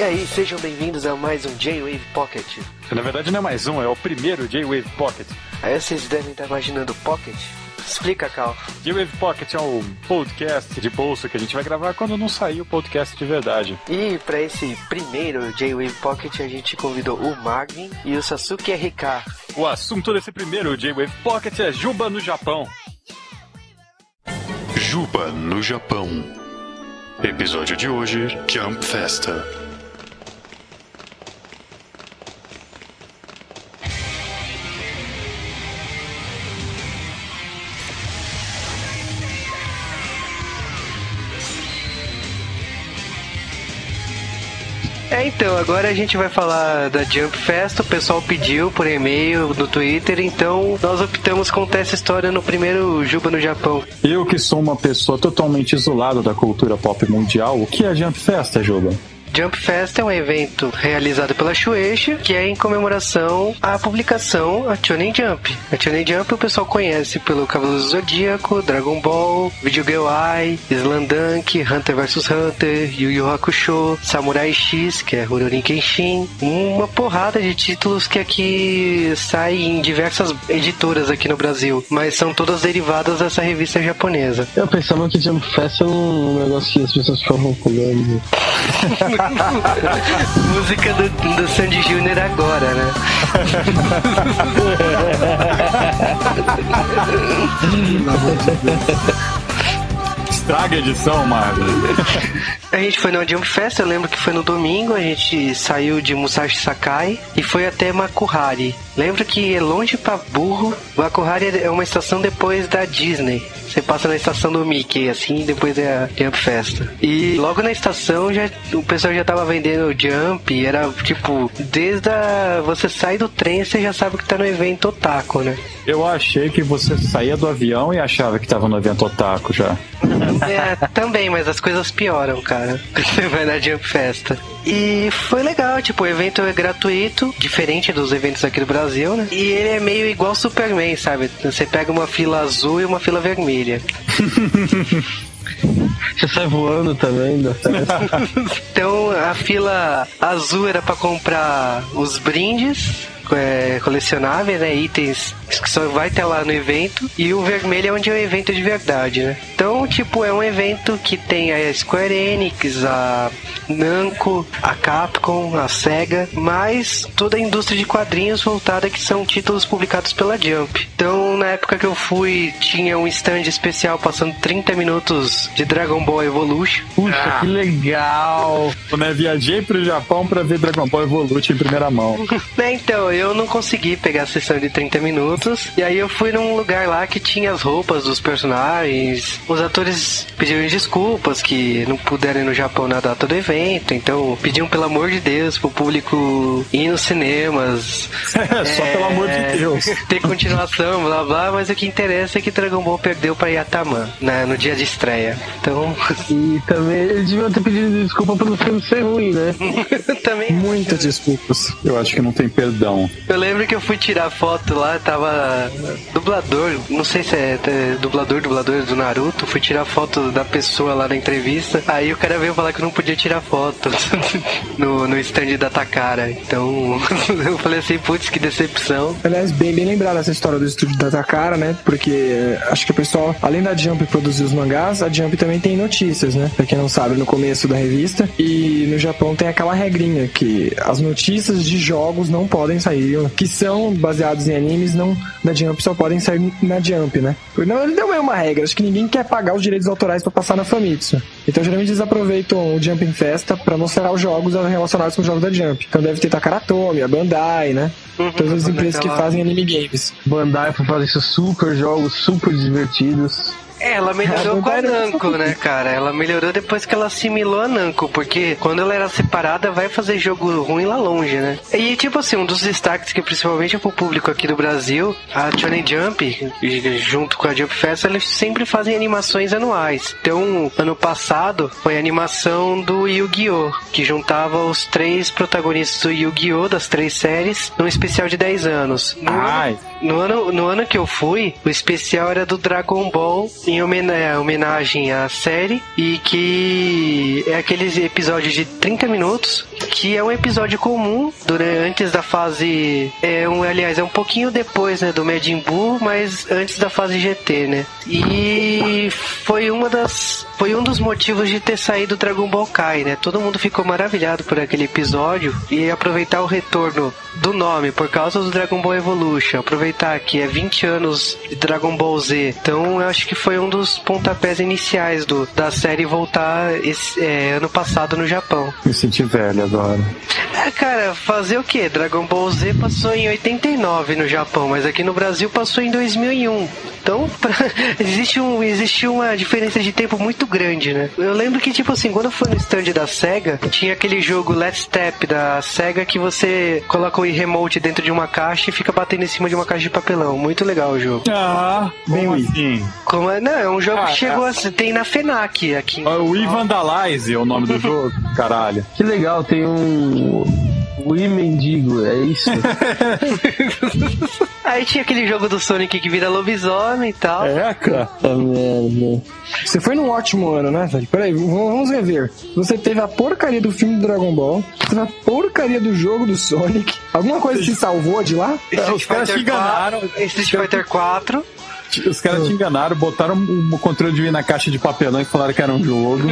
E aí, sejam bem-vindos a mais um J-Wave Pocket. Na verdade não é mais um, é o primeiro J-Wave Pocket. Aí vocês devem estar imaginando Pocket. Explica, Cal. J-Wave Pocket é um podcast de bolsa que a gente vai gravar quando não sair o podcast de verdade. E para esse primeiro J-Wave Pocket a gente convidou o Magni e o Sasuke RK. O assunto desse primeiro J-Wave Pocket é Juba no Japão. Juba no Japão. Episódio de hoje: Jump Festa. É, então, agora a gente vai falar da Jump Fest. O pessoal pediu por e-mail, no Twitter, então nós optamos contar essa história no primeiro Juba no Japão. Eu que sou uma pessoa totalmente isolada da cultura pop mundial, o que é Jump Festa, Juba? Jump Fest é um evento realizado pela Shueisha, que é em comemoração à publicação A Shonen Jump. A Shonen Jump o pessoal conhece pelo Cavaleiro do Zodíaco, Dragon Ball, Video Eye, Slandunk, Hunter vs Hunter, Yu Yu Hakusho, Samurai X, que é Rurouni Kenshin, uma porrada de títulos que aqui saem em diversas editoras aqui no Brasil, mas são todas derivadas dessa revista japonesa. Eu pensava que Jump Fest é um negócio que as pessoas ficavam pulando. Música do, do Sandy Júnior agora, né? Estraga a edição, Marvel. A gente foi no Jump Fest, eu lembro que foi no domingo, a gente saiu de Musashi Sakai e foi até Makuhari. Lembro que é longe pra burro. Makuhari é uma estação depois da Disney. Você passa na estação do Mickey, assim, e depois é a Jump Festa. E logo na estação já, o pessoal já tava vendendo Jump, era tipo, desde a. Você sai do trem, você já sabe que tá no evento Otaku, né? Eu achei que você saía do avião e achava que tava no evento Otaku já. É, também, mas as coisas pioram, cara. Você vai na Jump Festa. E foi legal, tipo, o evento é gratuito, diferente dos eventos aqui do Brasil, né? E ele é meio igual Superman, sabe? Você pega uma fila azul e uma fila vermelha. Você sai voando também da festa. Então a fila azul era pra comprar os brindes é, colecionáveis, né? Itens que só vai ter lá no evento. E o vermelho é onde é o evento de verdade, né? Então, tipo, é um evento que tem a Square Enix, a Namco, a Capcom, a Sega, mas toda a indústria de quadrinhos voltada que são títulos publicados pela Jump. Então, na época que eu fui, tinha um stand especial passando 30 minutos de Dragon Ball Evolution. Puxa, que legal! Eu né, viajei pro Japão pra ver Dragon Ball Evolution em primeira mão. Né, então, eu não consegui pegar a sessão de 30 minutos. E aí eu fui num lugar lá que tinha as roupas dos personagens. Os atores pediram desculpas que não puderam ir no Japão na data do evento. Então pediam pelo amor de Deus pro público ir nos cinemas. Só pelo amor de Deus. Ter continuação, blá blá. Mas o que interessa é que Dragon Ball perdeu pra Yataman né, no dia de estreia. Então. E também eles deviam ter pedido desculpa pelo filme ser ruim, né? também. Muitas desculpas. Eu acho que não tem perdão. Eu lembro que eu fui tirar foto lá, tava dublador, não sei se é, é dublador, dublador do Naruto, fui tirar foto da pessoa lá na entrevista, aí o cara veio falar que eu não podia tirar foto no, no stand da Takara. Então eu falei assim, putz, que decepção. Aliás, bem, bem lembrado essa história do estúdio da Takara, né? Porque eh, acho que o pessoal, além da Jump produzir os mangás, a Jump também tem notícias, né? Pra quem não sabe, no começo da revista. E no Japão tem aquela regrinha que as notícias de jogos não podem sair, que são baseados em animes, não da Jump só podem sair na Jump, né? Não, ele deu uma regra, acho que ninguém quer pagar os direitos autorais para passar na Famitsu. Então geralmente eles aproveitam o Jump em Festa para mostrar os jogos relacionados com os jogos da Jump. Então deve ter Takaratomi, a Bandai, né? Uhum. Todas as empresas que fazem anime games. Bandai pra fazer esses super jogos, super divertidos. É, ela melhorou com a Namco, né, cara? Ela melhorou depois que ela assimilou a Namco, porque quando ela era separada, vai fazer jogo ruim lá longe, né? E, tipo assim, um dos destaques que principalmente é pro público aqui do Brasil, a Shonen Jump, junto com a Jump Fest, eles sempre fazem animações anuais. Então, ano passado, foi a animação do Yu-Gi-Oh!, que juntava os três protagonistas do Yu-Gi-Oh! das três séries, num especial de 10 anos. No, Ai. no ano, no ano que eu fui, o especial era do Dragon Ball em homena- homenagem à série e que é aqueles episódios de 30 minutos que é um episódio comum durante, antes da fase é um aliás é um pouquinho depois né do Majin Buu mas antes da fase GT né. E foi uma das foi um dos motivos de ter saído Dragon Ball Kai né. Todo mundo ficou maravilhado por aquele episódio e aproveitar o retorno do nome por causa do Dragon Ball Evolution. Aproveitar que é 20 anos de Dragon Ball Z. Então eu acho que foi um dos pontapés iniciais do, da série voltar esse, é, ano passado no Japão Me senti velho agora. é, cara, fazer o que? Dragon Ball Z passou em 89 no Japão, mas aqui no Brasil passou em 2001. Então, pra- existe, um, existe uma diferença de tempo muito grande, né? Eu lembro que, tipo assim, quando eu fui no stand da SEGA, tinha aquele jogo Let's Step da SEGA que você coloca o remote dentro de uma caixa e fica batendo em cima de uma caixa de papelão. Muito legal o jogo. Ah, bem assim. Como é, não, é um jogo Ah, que chegou é. a ser- tem na FENAC aqui. Ah, O Wii Vandalize é o nome do jogo, caralho. Que legal, tem um. O I mendigo, é isso? Aí tinha aquele jogo do Sonic que vira lobisomem e tal. É, cara. Puta merda. Você foi num ótimo ano, né, velho? Peraí, vamos rever. Você teve a porcaria do filme do Dragon Ball, você teve a porcaria do jogo do Sonic. Alguma coisa te salvou de lá? É, te enganaram. 4, Street Fighter 4. Os caras te enganaram, botaram o controle de Wii na caixa de papelão e falaram que era um jogo.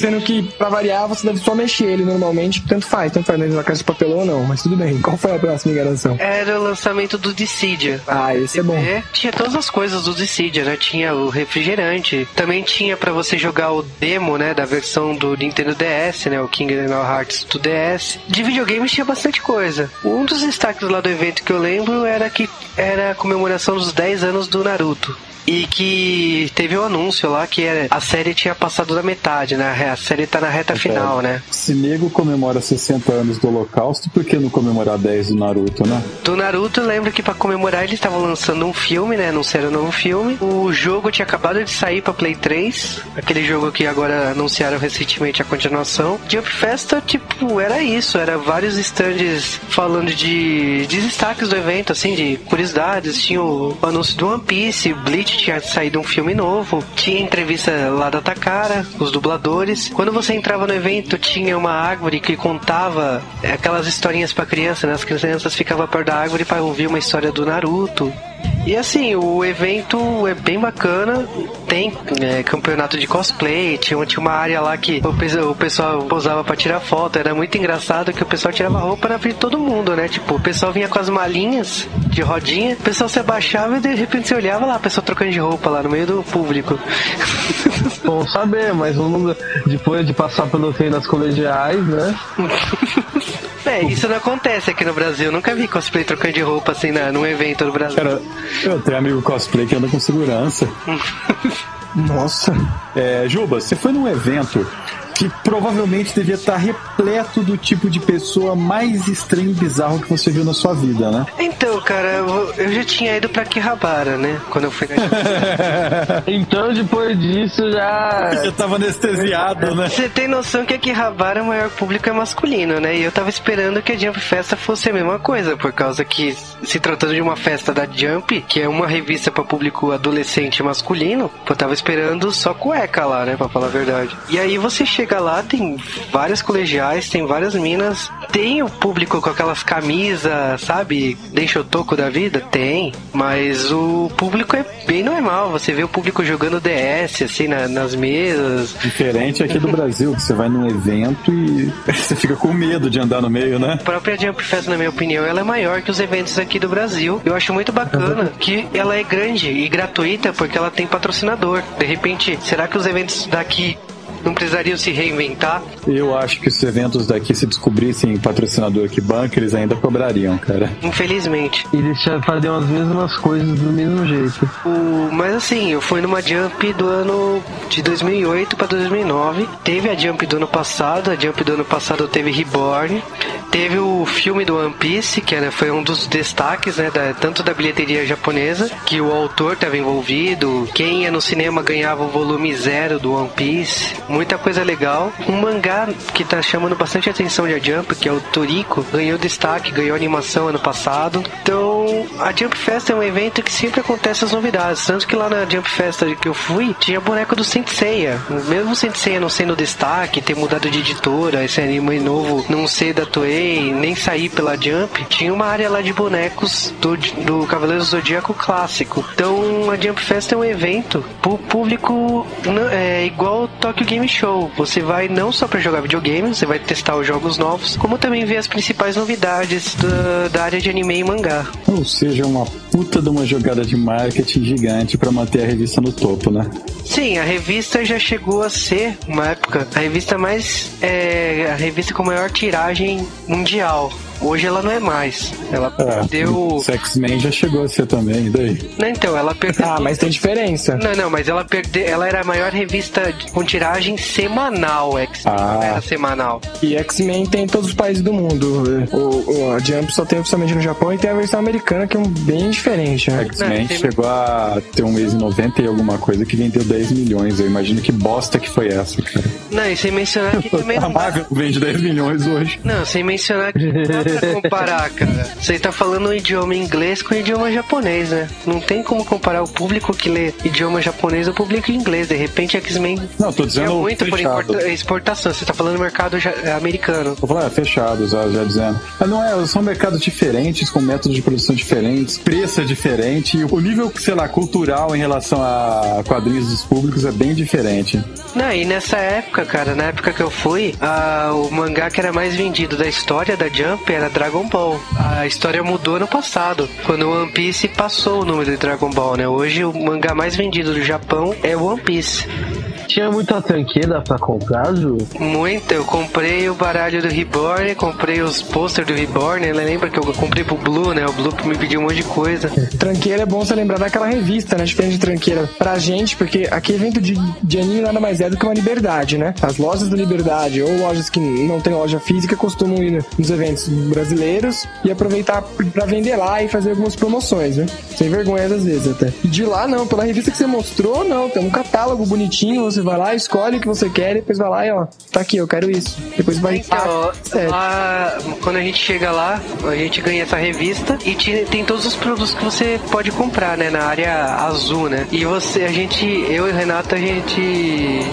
Sendo que, pra variar, você deve só mexer ele normalmente. Tanto faz, tanto faz dentro da caixa de papelão ou não. Mas tudo bem. Qual foi a próxima enganação? Era o lançamento do Dissidia. Ah, esse é bom. Tinha todas as coisas do Dissidia, né? Tinha o refrigerante. Também tinha pra você jogar o demo, né? Da versão do Nintendo DS, né? O Kingdom Hearts do DS. De videogames tinha bastante coisa. Um dos destaques lá do evento que eu lembro era que era a comemoração dos 10 anos do Naruto. E que teve um anúncio lá que era, a série tinha passado da metade, né? A série tá na reta final, né? Se nego comemora 60 anos do Holocausto, por que não comemorar 10 do Naruto, né? Do Naruto, eu lembro que pra comemorar eles estavam lançando um filme, né? Anunciaram um novo filme. O jogo tinha acabado de sair pra Play 3, aquele jogo que agora anunciaram recentemente a continuação. Jump Festa, tipo, era isso, era vários stands falando de, de destaques do evento, assim, de curiosidades. Tinha o anúncio do One Piece, Bleach tinha saído um filme novo, tinha entrevista lá da Takara, os dubladores. Quando você entrava no evento, tinha uma árvore que contava aquelas historinhas pra criança, né? As crianças ficavam perto da árvore para ouvir uma história do Naruto. E assim, o evento é bem bacana. Tem é, campeonato de cosplay, tinha, tinha uma área lá que o, o pessoal posava pra tirar foto. Era muito engraçado que o pessoal tirava roupa na frente de todo mundo, né? Tipo, o pessoal vinha com as malinhas de rodinha, o pessoal se abaixava e de repente você olhava lá, a pessoa trocando de roupa lá no meio do público. Bom saber, mas depois de passar pelo treino das colegiais, né? É, isso não acontece aqui no Brasil. Eu nunca vi cosplay trocando de roupa assim na, num evento no Brasil. Cara, eu tenho amigo cosplay que anda com segurança. Nossa. É, Juba, você foi num evento que provavelmente devia estar repleto do tipo de pessoa mais estranho e bizarro que você viu na sua vida, né? Então, cara, eu, eu já tinha ido pra Kihabara, né? Quando eu fui na Então depois disso já. Eu tava anestesiado, né? Você tem noção que aqui Rabara o maior público é masculino, né? E eu tava esperando que a Jump Festa fosse a mesma coisa, por causa que, se tratando de uma festa da Jump, que é uma revista para público adolescente masculino, eu tava esperando só cueca lá, né? Pra falar a verdade. E aí você chega lá, tem várias colegiais, tem várias minas, tem o público com aquelas camisas, sabe? Deixa o toco da vida? Tem. Mas o público é bem normal. Você vê o público jogando DS, assim, na- nas mesas. Diferente aqui do Brasil, que você vai num evento e você fica com medo de andar no meio, né? A própria Jump Fest, na minha opinião, ela é maior que os eventos aqui do Brasil. Eu acho muito bacana que ela é grande e gratuita porque ela tem patrocinador. De repente, será que os eventos daqui não precisariam se reinventar? Eu acho que se os eventos daqui se descobrissem patrocinador que banca, eles ainda cobrariam, cara. Infelizmente. Eles já fariam as mesmas coisas do mesmo jeito. O- mas assim, eu fui numa Jump do ano de 2008 para 2009. Teve a Jump do ano passado, a Jump do ano passado teve Reborn. Teve o filme do One Piece, que era, foi um dos destaques, né, da- tanto da bilheteria japonesa, que o autor estava envolvido. Quem ia no cinema ganhava o volume zero do One Piece. Muita coisa legal. Um mangá que tá chamando bastante atenção de a Jump, que é o Toriko, ganhou destaque, ganhou animação ano passado. Então, a Jump Fest é um evento que sempre acontece as novidades. Tanto que lá na Jump Fest que eu fui, tinha boneco do Senseiya. Mesmo o Senseiya não sendo destaque, ter mudado de editora, esse anime novo não ser da Toei, nem sair pela Jump, tinha uma área lá de bonecos do, do Cavaleiro Zodíaco clássico. Então, a Jump Fest é um evento pro público é, igual o Tokyo Game Show. Você vai não só para jogar videogame, você vai testar os jogos novos, como também ver as principais novidades da, da área de anime e mangá. Ou seja, uma puta de uma jogada de marketing gigante para manter a revista no topo, né? Sim, a revista já chegou a ser, uma época, a revista mais. É, a revista com maior tiragem mundial. Hoje ela não é mais. Ela É, perdeu. o X-Men já chegou a ser também, e daí? Não, então, ela perdeu. Ah, mas tem diferença. Não, não, mas ela perdeu. Ela era a maior revista com tiragem semanal, X. Ah. Não era semanal. E X-Men tem em todos os países do mundo. O, o- a Jump só tem oficialmente no Japão e tem a versão americana que é um bem diferente, né? X-Men tem- chegou a ter um mês em 90 e alguma coisa que vendeu 10 milhões. Eu imagino que bosta que foi essa, cara. Não, e sem mencionar que também A. Marvel vende 10 milhões hoje. Não, sem mencionar que pra comparar, cara. Você tá falando o idioma inglês com o idioma japonês, né? Não tem como comparar o público que lê idioma japonês ao público inglês. De repente, X-Men Não, tô é dizendo muito por fechado. importa- exportação. Você tá falando mercado ja- americano. Vou falar, é, fechado, já, já dizendo. Mas não é, são mercados diferentes, com métodos de produção diferentes, preço é diferente, e o nível, sei lá, cultural em relação a quadrinhos dos públicos é bem diferente. Não, e nessa época, cara, na época que eu fui, a- o mangá que era mais vendido da história da Jump era Dragon Ball. A história mudou no passado, quando o One Piece passou o número de Dragon Ball, né? Hoje o mangá mais vendido do Japão é One Piece. Tinha muita tranqueira pra comprar, Ju? Muito, eu comprei o baralho do Reborn, comprei os posters do Reborn, né? lembra que eu comprei pro Blue, né? O Blue me pediu um monte de coisa. Tranqueira é bom você lembrar daquela revista, né? Diferente de tranqueira pra gente, porque aqui evento de, de anime nada mais é do que uma liberdade, né? As lojas da liberdade ou lojas que não tem loja física costumam ir nos eventos brasileiros e aproveitar pra vender lá e fazer algumas promoções, né? Sem vergonha às vezes até. E de lá não, pela revista que você mostrou, não. Tem um catálogo bonitinho, você vai lá, escolhe o que você quer depois vai lá e ó, tá aqui, eu quero isso. Depois vai. Então, Ah, sério. lá, quando a gente chega lá, a gente ganha essa revista e ti- tem todos os produtos que você pode comprar, né, na área azul, né? E você, a gente, eu e o Renato, a gente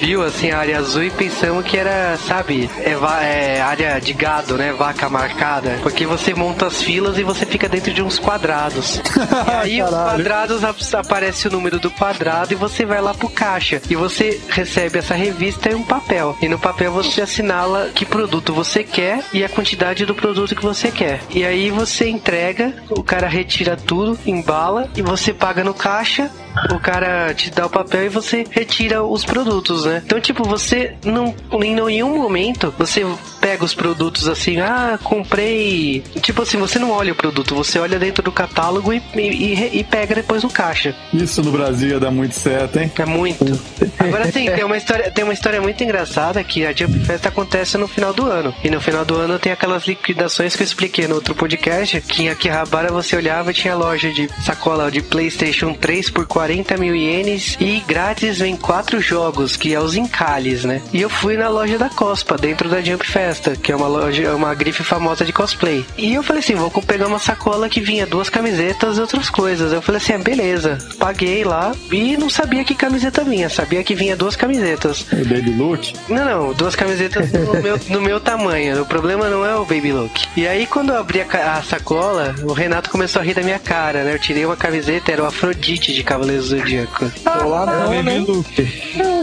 viu assim a área azul e pensamos que era, sabe, é, é área de gado, né, vaca marcada, porque você monta as filas e você fica dentro de uns quadrados. e aí os quadrados ap- aparece o número do quadrado e você vai lá pro caixa e você recebe essa revista e um papel. E no papel você assinala que produto você quer e a quantidade do produto que você quer. E aí você entrega, o cara retira tudo, embala e você paga no caixa. O cara te dá o papel e você retira os produtos, né? Então, tipo, você não, em nenhum momento você pega os produtos assim, ah, comprei. Tipo assim, você não olha o produto, você olha dentro do catálogo e, e, e pega depois no caixa. Isso no Brasil ia dar muito certo, hein? É muito. Agora sim, tem uma história, tem uma história muito engraçada que a Jump Fest acontece no final do ano. E no final do ano tem aquelas liquidações que eu expliquei no outro podcast, que em Akihabara você olhava e tinha loja de sacola de PlayStation 3 por 40 mil ienes e grátis vem quatro jogos, que é os encalhes, né? E eu fui na loja da Cospa, dentro da Jump Festa, que é uma loja, uma grife famosa de cosplay. E eu falei assim, vou pegar uma sacola que vinha duas camisetas e outras coisas. Eu falei assim, ah, beleza. Paguei lá e não sabia que camiseta vinha, sabia que vinha duas camisetas. O Baby Look. Não, não, duas camisetas no meu, no meu tamanho. O problema não é o baby look. E aí, quando eu abri a, a sacola, o Renato começou a rir da minha cara, né? Eu tirei uma camiseta, era o Afrodite de Cavaleiro Zodíaco. Olá, não? Look.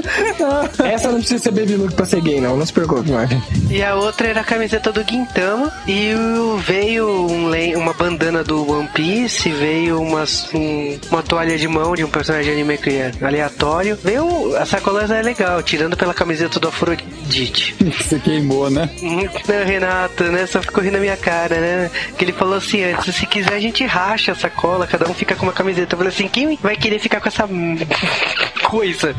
Essa não precisa ser baby look pra ser gay, não. Não se preocupe, Marvin. E a outra era a camiseta do Guintama. E veio um uma bandana do One Piece, veio umas, um- uma toalha de mão de um personagem de anime que é aleatório. Veio. A sacola é legal, tirando pela camiseta do Afrodite. Você queimou, né? Não, Renato, né? Só ficou rindo na minha cara, né? Que ele falou assim antes, se quiser a gente racha a sacola, cada um fica com uma camiseta. Eu falei assim, quem vai querer ficar com essa coisa?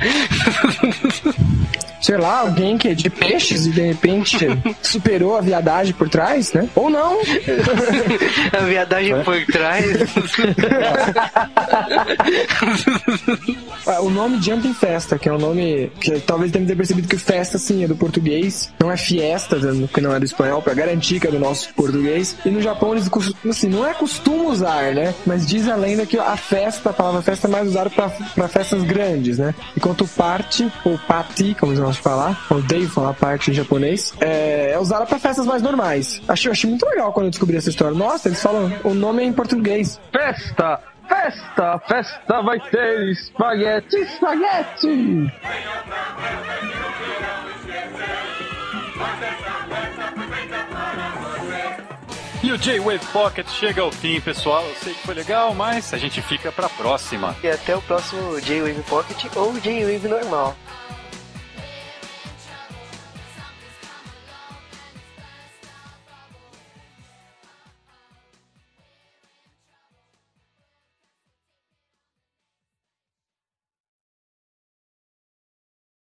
sei lá, alguém que é de peixes e de repente superou a viadagem por trás, né? Ou não. a viadagem por trás. O nome Jumping Festa, que é um nome que talvez tenha percebido que festa sim é do português, não é fiesta, que não é do espanhol, pra garantir que é do nosso português. E no Japão eles assim, não é costume usar, né? Mas diz a lenda que a festa, a palavra festa é mais usada para festas grandes, né? Enquanto parte, ou pati, como nós falar, odeio falar parte em japonês, é, é usada para festas mais normais. Achei, achei muito legal quando eu descobri essa história. Nossa, eles falam, o nome é em português. Festa! Festa! Festa vai ter espaguete! Espaguete! E o J-Wave Pocket chega ao fim, pessoal. Eu sei que foi legal, mas a gente fica pra próxima. E até o próximo J-Wave Pocket ou J-Wave normal.